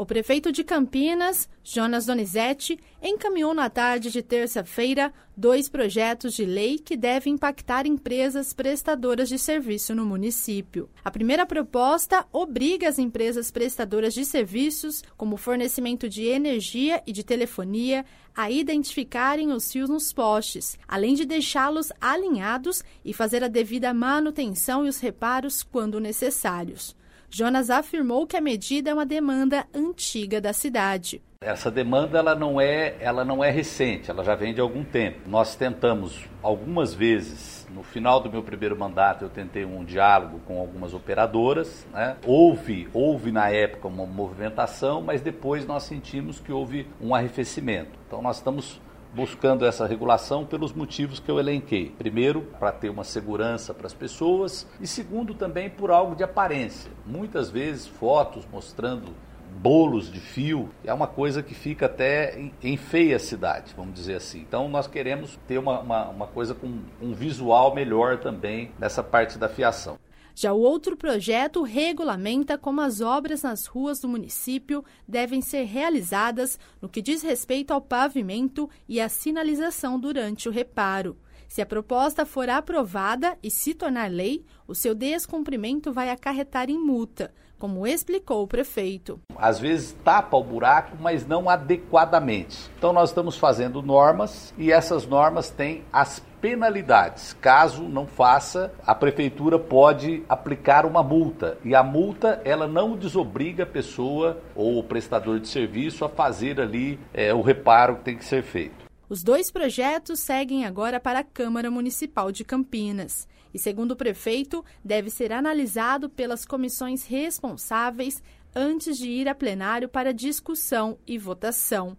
O prefeito de Campinas, Jonas Donizete, encaminhou na tarde de terça-feira dois projetos de lei que devem impactar empresas prestadoras de serviço no município. A primeira proposta obriga as empresas prestadoras de serviços, como fornecimento de energia e de telefonia, a identificarem os fios nos postes, além de deixá-los alinhados e fazer a devida manutenção e os reparos quando necessários. Jonas afirmou que a medida é uma demanda antiga da cidade. Essa demanda ela não é, ela não é recente, ela já vem de algum tempo. Nós tentamos algumas vezes, no final do meu primeiro mandato, eu tentei um diálogo com algumas operadoras. Né? Houve, houve na época uma movimentação, mas depois nós sentimos que houve um arrefecimento. Então nós estamos buscando essa regulação pelos motivos que eu elenquei. Primeiro, para ter uma segurança para as pessoas e segundo também por algo de aparência. Muitas vezes fotos mostrando bolos de fio é uma coisa que fica até enfeia a cidade, vamos dizer assim. Então nós queremos ter uma, uma, uma coisa com um visual melhor também nessa parte da fiação. Já o outro projeto regulamenta como as obras nas ruas do município devem ser realizadas no que diz respeito ao pavimento e à sinalização durante o reparo. Se a proposta for aprovada e se tornar lei, o seu descumprimento vai acarretar em multa, como explicou o prefeito. Às vezes tapa o buraco, mas não adequadamente. Então nós estamos fazendo normas e essas normas têm as penalidades. Caso não faça, a prefeitura pode aplicar uma multa e a multa ela não desobriga a pessoa ou o prestador de serviço a fazer ali é, o reparo que tem que ser feito. Os dois projetos seguem agora para a Câmara Municipal de Campinas e, segundo o prefeito, deve ser analisado pelas comissões responsáveis antes de ir a plenário para discussão e votação.